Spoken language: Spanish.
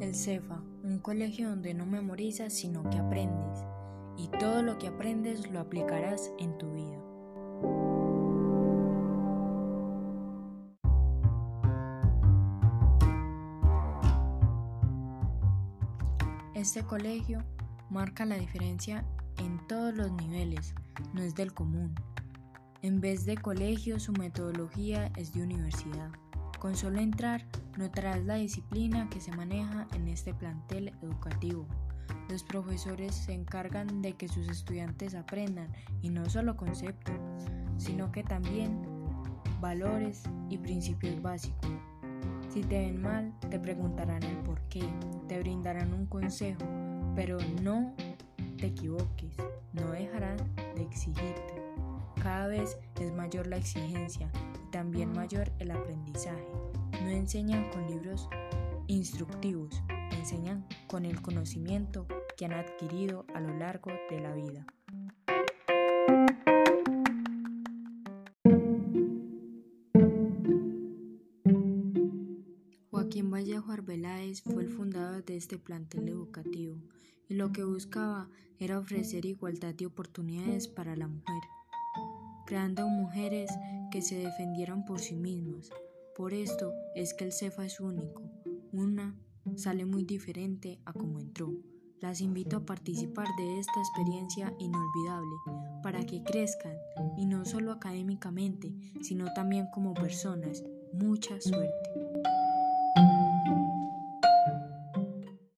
El CEFA, un colegio donde no memorizas sino que aprendes, y todo lo que aprendes lo aplicarás en tu vida. Este colegio marca la diferencia en todos los niveles, no es del común. En vez de colegio, su metodología es de universidad. Con solo entrar, notarás la disciplina que se maneja en este plantel educativo. Los profesores se encargan de que sus estudiantes aprendan, y no solo conceptos, sino que también valores y principios básicos. Si te ven mal, te preguntarán el por qué, te brindarán un consejo, pero no te equivoques, no dejarán de exigirte. Cada vez es mayor la exigencia y también mayor el aprendizaje. No enseñan con libros instructivos, enseñan con el conocimiento que han adquirido a lo largo de la vida. Joaquín Vallejo Arbeláez fue el fundador de este plantel educativo y lo que buscaba era ofrecer igualdad de oportunidades para la mujer, creando mujeres que se defendieran por sí mismas. Por esto es que el CEFA es único, una sale muy diferente a como entró. Las invito a participar de esta experiencia inolvidable para que crezcan y no solo académicamente, sino también como personas. Mucha suerte.